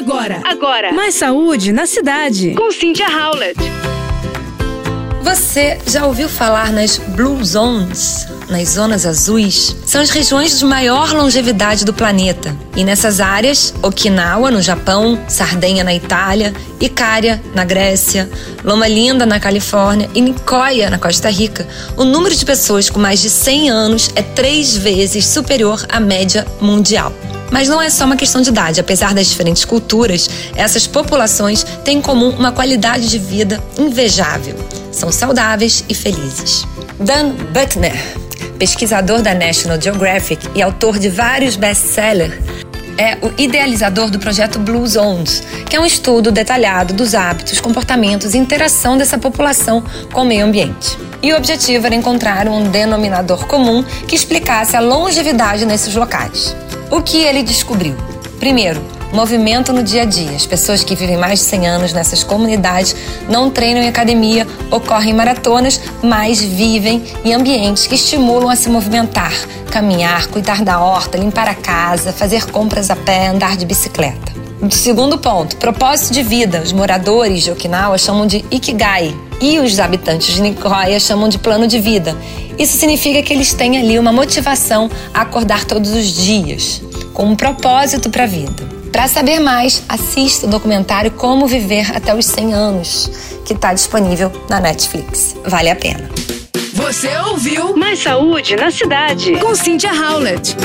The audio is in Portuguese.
Agora, agora. Mais saúde na cidade. Com Cynthia Howlett. Você já ouviu falar nas Blue Zones? Nas zonas azuis, são as regiões de maior longevidade do planeta. E nessas áreas, Okinawa, no Japão, Sardenha, na Itália, Icária, na Grécia, Loma Linda, na Califórnia e Nicoya, na Costa Rica, o número de pessoas com mais de 100 anos é três vezes superior à média mundial. Mas não é só uma questão de idade. Apesar das diferentes culturas, essas populações têm em comum uma qualidade de vida invejável. São saudáveis e felizes. Dan Buckner, pesquisador da National Geographic e autor de vários best-sellers, é o idealizador do projeto Blue Zones, que é um estudo detalhado dos hábitos, comportamentos e interação dessa população com o meio ambiente. E o objetivo era encontrar um denominador comum que explicasse a longevidade nesses locais. O que ele descobriu? Primeiro, movimento no dia a dia. As pessoas que vivem mais de 100 anos nessas comunidades não treinam em academia, ocorrem maratonas, mas vivem em ambientes que estimulam a se movimentar, caminhar, cuidar da horta, limpar a casa, fazer compras a pé, andar de bicicleta. Segundo ponto, propósito de vida. Os moradores de Okinawa chamam de Ikigai e os habitantes de Nicoya chamam de plano de vida. Isso significa que eles têm ali uma motivação a acordar todos os dias, com um propósito para a vida. Para saber mais, assista o documentário Como Viver até os 100 anos, que está disponível na Netflix. Vale a pena. Você ouviu Mais Saúde na Cidade com Cynthia Howlett.